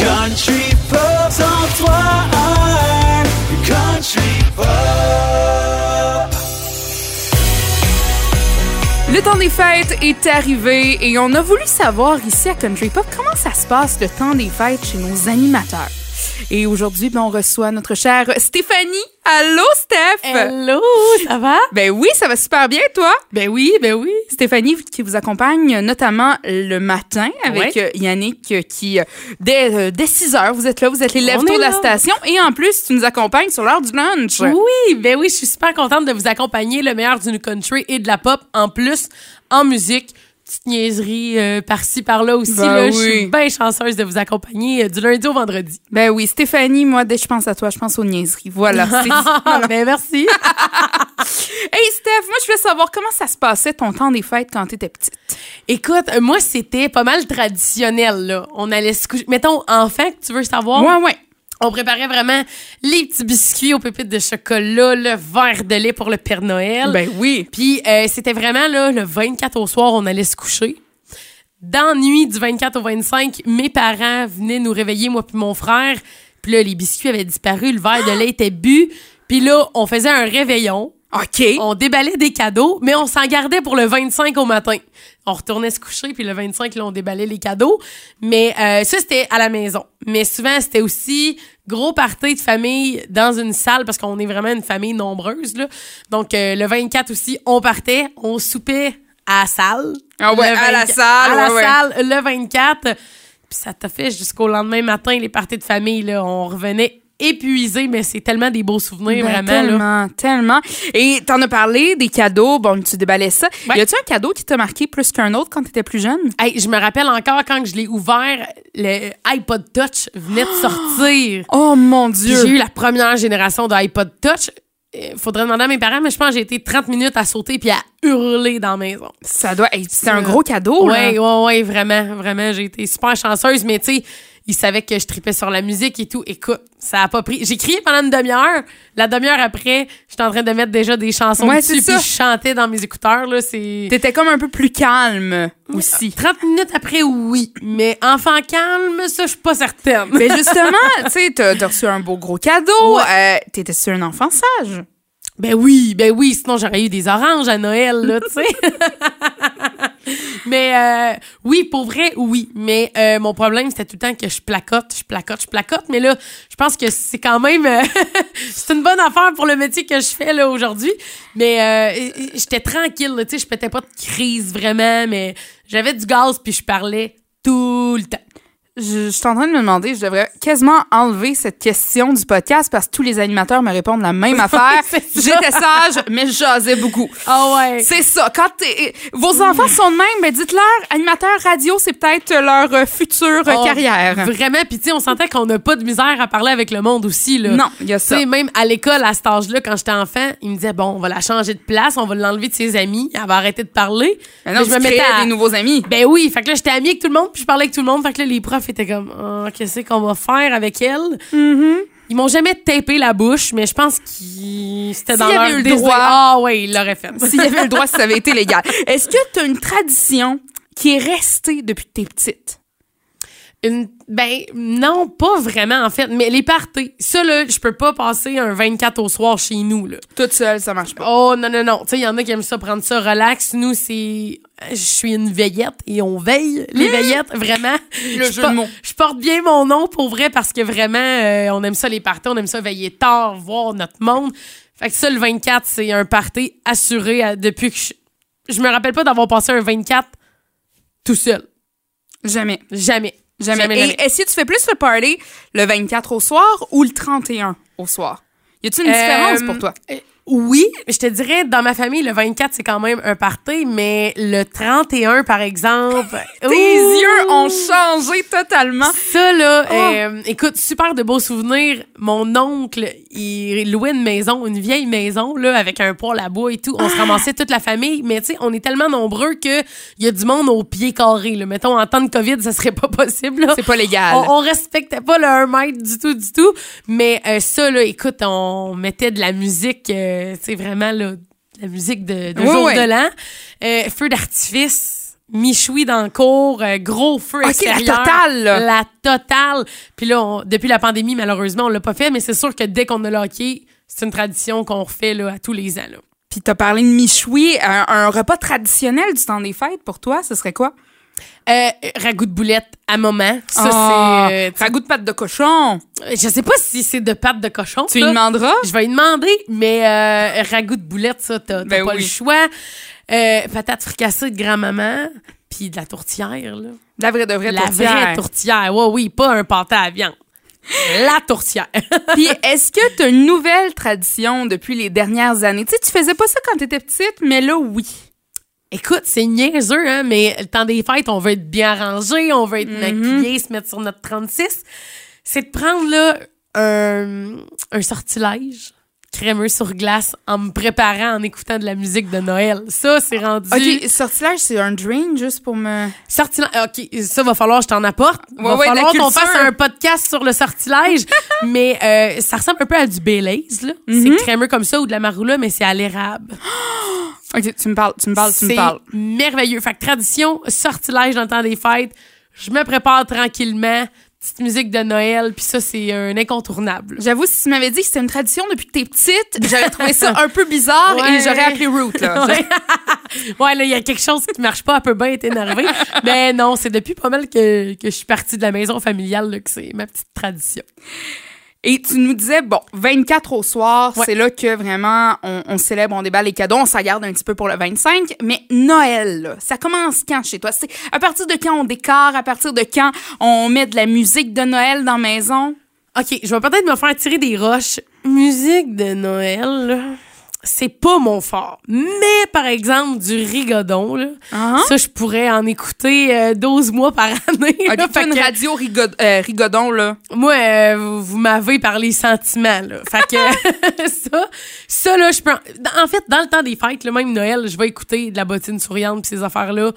Country Pop, sans toi, un Country Pop. Le temps des fêtes est arrivé et on a voulu savoir ici à Country Pop comment ça se passe le temps des fêtes chez nos animateurs. Et aujourd'hui, ben, on reçoit notre chère Stéphanie. Allô, Steph! Hello, ça va? Ben oui, ça va super bien, toi? Ben oui, ben oui. Stéphanie qui vous accompagne notamment le matin avec Ouais. euh, Yannick euh, qui, euh, dès, dès 6 heures, vous êtes là, vous êtes les On lève est de la station et en plus, tu nous accompagnes sur l'heure du lunch. Oui, ben oui, je suis super contente de vous accompagner, le meilleur du country et de la pop, en plus, en musique. Petite niaiserie euh, par-ci, par-là aussi. Ben là. Je suis bien chanceuse de vous accompagner euh, du lundi au vendredi. Ben oui, Stéphanie, moi, dès que je pense à toi, je pense aux niaiseries. Voilà. c'est- ben merci. hey, Steph, moi, je voulais savoir comment ça se passait ton temps des fêtes quand t'étais petite? Écoute, euh, moi, c'était pas mal traditionnel, là. On allait se coucher. Mettons, enfant, que tu veux savoir? Ouais, ouais. On préparait vraiment les petits biscuits aux pépites de chocolat, le verre de lait pour le Père Noël. Ben oui. Puis euh, c'était vraiment là, le 24 au soir, on allait se coucher. Dans la nuit du 24 au 25, mes parents venaient nous réveiller, moi puis mon frère. Puis là, les biscuits avaient disparu, le verre de lait était bu. Puis là, on faisait un réveillon. OK. On déballait des cadeaux, mais on s'en gardait pour le 25 au matin. On retournait se coucher, puis le 25, là, on déballait les cadeaux. Mais euh, ça, c'était à la maison. Mais souvent, c'était aussi gros party de famille dans une salle, parce qu'on est vraiment une famille nombreuse. Là. Donc, euh, le 24 aussi, on partait, on soupait à la salle. Ah ouais, Le à la 24 salle, À la ouais, ouais. salle, le 24. Puis ça t'a fait jusqu'au lendemain matin, les parties de famille. Là, on revenait épuisé, mais c'est tellement des beaux souvenirs, Ben, vraiment. Là. tellement, tellement. Et t'en as parlé des cadeaux. Bon, tu déballais ça. Ouais. Y a-tu un cadeau qui t'a marqué plus qu'un autre quand t'étais plus jeune? Hey, je me rappelle encore quand je l'ai ouvert, le iPod Touch venait de sortir. Oh mon Dieu. J'ai eu la première génération de iPod Touch. Faudrait demander à mes parents, mais je pense que j'ai été 30 minutes à sauter puis à hurler dans la maison. Ça doit être. C'était un gros cadeau. là. Ouais, ouais, ouais, vraiment, vraiment. J'ai été super chanceuse, mais tu sais, ils savaient que je tripais sur la musique et tout. Écoute, ça a pas pris. J'ai crié pendant une demi-heure. La demi-heure après, j'étais en train de mettre déjà des chansons Ouais, dessus, puis je chantais dans mes écouteurs, là. C'est. T'étais comme un peu plus calme aussi. 30 minutes après, oui. Mais enfant calme, ça, je suis pas certaine. Mais justement, tu sais, t'as reçu un beau gros cadeau. Euh, T'étais sur un enfant sage. Ben oui, ben oui, sinon j'aurais eu des oranges à Noël, là, tu sais. mais euh, oui, pour vrai, oui. Mais euh, mon problème, c'était tout le temps que je placote, je placote, je placote. Mais là, je pense que c'est quand même... euh, c'est une bonne affaire pour le métier que je fais, là, aujourd'hui. Mais euh, j'étais tranquille, tu sais, je pétais pas de crise, vraiment. Mais j'avais du gaz, puis je parlais tout le temps. Je, je suis en train de me demander, je devrais quasiment enlever cette question du podcast parce que tous les animateurs me répondent la même affaire. J'étais sage, mais je jasais beaucoup. Ah ouais. C'est ça. Quand t'es- vos enfants sont de même, ben dites-leur, animateur radio, c'est peut-être leur euh, future Oh, carrière. Vraiment, puis tu sais, on sentait qu'on n'a pas de misère à parler avec le monde aussi, là. Non, il y a ça. sais, même à l'école, à cet âge-là, quand j'étais enfant, il me disait, bon, on va la changer de place, on va l'enlever de ses amis, elle va arrêter de parler. Ben non, Mais je me mettais des nouveaux amis. Ben oui, fait que là, j'étais amie avec tout le monde, puis je parlais avec tout le monde, fait que là, les profs étaient comme, Ah, qu'est-ce qu'on va faire avec elle? Ils m'ont jamais tapé la bouche, mais je pense qu'ils c'était dans leur avait eu le droit. Ah ouais, ils l'auraient fait. S'il y avait eu le droit, ça avait été légal. Est-ce que tu as une tradition qui est restée depuis que t'es petite? Une, ben, non, pas vraiment, en fait. Mais les parties, ça, là, je peux pas passer un 24 au soir chez nous, là. Toute seule, ça marche pas. Oh, non, non, non. Tu sais, il y en a qui aiment ça, prendre ça relax. Nous, c'est... Je suis une veillette et on veille. Les veillettes, vraiment. Le Je jeu de mots. Je porte bien mon nom pour vrai parce que vraiment, euh, on aime ça les parties, on aime ça veiller tard, voir notre monde. Fait que ça, le 24, c'est un party assuré à- depuis que je... Je me rappelle pas d'avoir passé un 24 tout seul. Jamais. Jamais. Jamais. Jamais, Et que tu fais plus le party le 24 au soir ou le 31 au soir? Y a-t-il une différence Euh, pour toi? Oui, je te dirais, dans ma famille, le 24, c'est quand même un party, mais le 31, par exemple... Tes ouh, yeux ont changé totalement. Ça, là, Oh. euh, écoute, super de beaux souvenirs. Mon oncle, il louait une maison, une vieille maison, là, avec un poêle à bois et tout. On se ramassait toute la famille, mais tu sais, on est tellement nombreux que il y a du monde au pied carré, là. Mettons, en temps de COVID, ça serait pas possible, là. C'est pas légal. On, on respectait pas le 1 mètre du tout, du tout. Mais euh, ça, là, écoute, on mettait de la musique, euh, tu sais, vraiment, là, la musique de, de Oui, jour oui. de l'an. Euh, feu d'artifice. michoui dans le cours, euh, gros feu Ok, la extérieur. totale, là. La totale. Puis là, on- depuis la pandémie, malheureusement, on l'a pas fait, mais c'est sûr que dès qu'on a le hockey, c'est une tradition qu'on refait là, à tous les ans. Là. Puis t'as parlé de michoui, un, un repas traditionnel du temps des fêtes pour toi, ce serait quoi? Euh, ragoût de boulette à moment. Ça, Ah, c'est... euh, ragoût de pâte de cochon. je sais pas si c'est de pâte de cochon. Tu lui demanderas? Je vais lui demander, mais euh, ragoût de boulette, ça, t'as Ben pas oui. le choix. Euh, patates fricassées de grand-maman, puis de la tourtière, là. La vraie de vraie La tourtière. vraie tourtière. Ouais, oui, pas un pâté à viande. La tourtière. Puis est-ce que t'as une nouvelle tradition depuis les dernières années? Tu sais, tu faisais pas ça quand t'étais petite, mais là, oui. Écoute, c'est niaiseux, hein, mais le temps des fêtes, on veut être bien rangé, on veut être maquillé, se mettre sur notre 36. C'est de prendre, là, un, un sortilège crémeux sur glace en me préparant en écoutant de la musique de Noël. Ça, c'est rendu... OK, sortilège, c'est un drink juste pour me... Sortilège. OK, ça va falloir que je t'en apporte. Ouais, va ouais, falloir qu'on fasse un podcast sur le sortilège. mais euh, ça ressemble un peu à du Baileys, là. C'est crémeux comme ça ou de la maroula, mais c'est à l'érable. OK, tu me parles, tu me parles, tu me C'est parles. merveilleux. Fait que tradition, sortilège dans le temps des fêtes. Je me prépare tranquillement. Petite musique de Noël, puis ça, c'est un incontournable. J'avoue, si tu m'avais dit que c'était une tradition depuis que t'es petite, j'aurais trouvé ça un peu bizarre Ouais. et j'aurais appelé Root, là. Ouais, Ouais, là, il y a quelque chose qui marche pas, elle peut bien être énervée. Mais non, c'est depuis pas mal que, que je suis partie de la maison familiale là, que c'est ma petite tradition. Et tu nous disais, bon, 24 au soir, Ouais. c'est là que vraiment on, on célèbre, on déballe les cadeaux, on s'en garde un petit peu pour le 25. Mais Noël, là, ça commence quand chez toi? C'est à partir de quand on décore, à partir de quand on met de la musique de Noël dans la maison? OK, je vais peut-être me faire tirer des roches. Musique de Noël, là, c'est pas mon fort. Mais, par exemple, du rigodon, là, Hein? ça, je pourrais en écouter euh, 12 mois par année. là. Fait une que- radio rigod- euh, rigodon, là. Moi, euh, vous, vous m'avez par les sentiments, là. Fait que ça, ça, là, je peux... En en fait, dans le temps des fêtes, le même Noël, je vais écouter de la bottine souriante pis ces affaires-là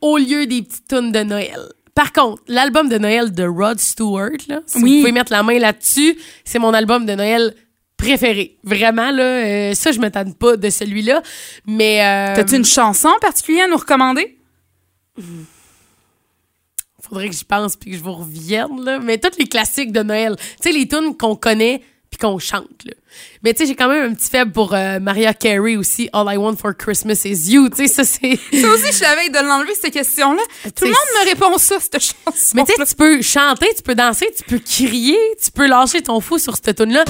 au lieu des petites tunes de Noël. Par contre, l'album de Noël de Rod Stewart, là, si Oui. vous pouvez mettre la main là-dessus, c'est mon album de Noël préféré. Vraiment, là, euh, ça, je m'étonne pas de celui-là. Mais... euh, T'as-tu une chanson particulière à nous recommander? faudrait que j'y pense puis que je vous revienne là mais tous les classiques de Noël tu sais les tunes qu'on connaît puis qu'on chante là mais tu sais j'ai quand même un petit faible pour euh, Mariah Carey aussi All I Want for Christmas is You tu sais ça c'est Ça aussi, je savais de l'enlever, cette question-là. Tout le monde me répond ça, cette chanson. mais tu sais tu peux chanter tu peux danser tu peux crier tu peux lâcher ton fou sur cette tune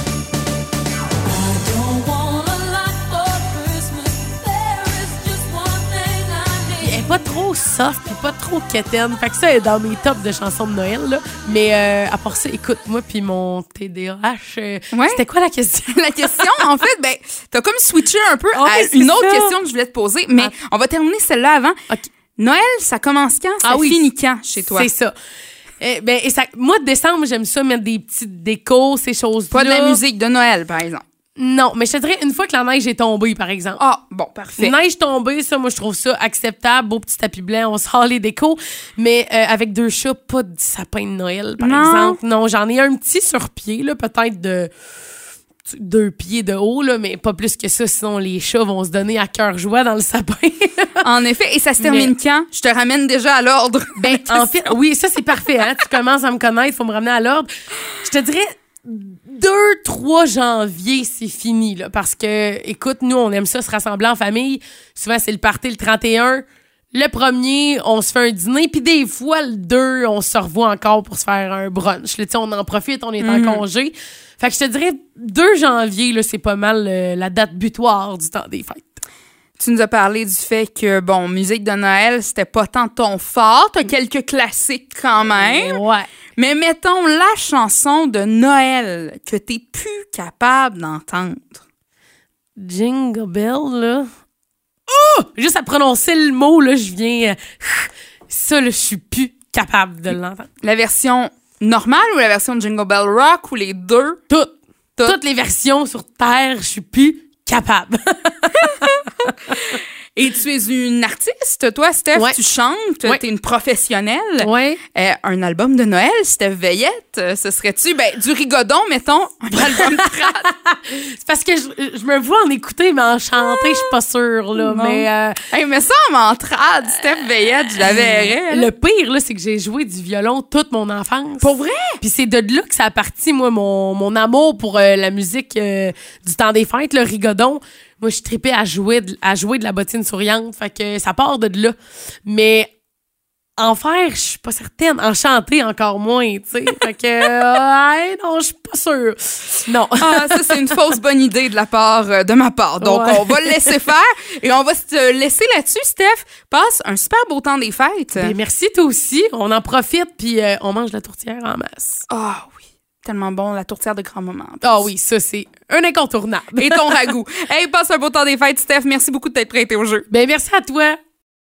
pas trop soft puis pas trop quétaine fait que ça est dans mes tops de chansons de Noël là mais euh, à part ça écoute moi puis mon TDAH euh, Ouais. c'était quoi la question? La question, en fait, ben, t'as comme switché un peu Ouais, à une autre ça. question que je voulais te poser, mais Ah. on va terminer celle-là avant. Noël, ça commence quand? Ça Ah oui. finit quand chez toi? C'est ça. Eh ben, et ça. Mois de décembre, j'aime ça mettre des petites décos, ces choses-là. Pas de la musique de Noël, par exemple. Non, mais je te dirais une fois que la neige est tombée, par exemple. Ah, bon, parfait. Neige tombée, ça, moi, je trouve ça acceptable. Beau petit tapis blanc, on sort les décos. Mais euh, avec deux chats, pas de sapin de Noël, par Non. exemple. Non, j'en ai un petit sur pied, là, peut-être de deux pieds de haut, là, mais pas plus que ça, sinon les chats vont se donner à cœur joie dans le sapin. En effet, et ça se termine quand? Je te ramène déjà à l'ordre. Ben, en fait, oui, ça, c'est parfait. Hein? Tu commences à me connaître, faut me ramener à l'ordre. Je te dirais 2-3 janvier, c'est fini. Là, parce que, écoute, nous, on aime ça se rassembler en famille. Souvent, c'est le party le 31. Le premier, on se fait un dîner. Puis des fois, le 2, on se revoit encore pour se faire un brunch. Là, tu sais, on en profite, on est en congé. Fait que je te dirais 2 janvier, là, c'est pas mal euh, la date butoir du temps des fêtes. Tu nous as parlé du fait que, bon, musique de Noël, c'était pas tant ton fort. T'as quelques classiques quand même. Ouais. Mais mettons la chanson de Noël que t'es plus capable d'entendre. Jingle Bell, là. Oh! Juste à prononcer le mot, là, je viens. euh, ça, là, je suis plus capable de l'entendre. La version normale ou la version de Jingle Bell Rock ou les deux? Toutes. Toutes. Toutes les versions sur Terre, je suis plus capable. Et tu es une artiste, toi, Steph. Ouais. Tu chantes, Ouais. tu es une professionnelle. Ouais. Euh, un album de Noël, Steph Veillette, euh, ce serait-tu ben, du rigodon, mettons, un album. C'est parce que je, je me vois en écouter, mais en chanter, je suis pas sûre, là. Non. Mais euh, hey, mais ça, en trad, Steph Veillette, je la verrais. là. le pire, là, c'est que j'ai joué du violon toute mon enfance. Pour vrai? Puis c'est de là que ça a parti, moi, mon, mon amour pour euh, la musique du temps des fêtes, le rigodon. Moi, je tripais à jouer, de, à jouer de la bottine souriante. Fait que ça part de là. Mais en faire, je suis pas certaine. En chanter, encore moins, tu sais. Fait que, euh, ouais, non, je suis pas sûre. Non. Ah, ça, c'est une fausse bonne idée de la part euh, de ma part. Donc, Ouais. on va le laisser faire et on va se laisser là-dessus, Steph. Passe un super beau temps des fêtes. Ben, merci, toi aussi. On en profite, puis euh, on mange la tourtière en masse. Ah oui, tellement bon, la tourtière de grand-maman. Ah oui, ça, c'est un incontournable. Et ton ragoût. hey, passe un beau temps des fêtes, Steph. Merci beaucoup de t'être prêté au jeu. Ben, merci à toi.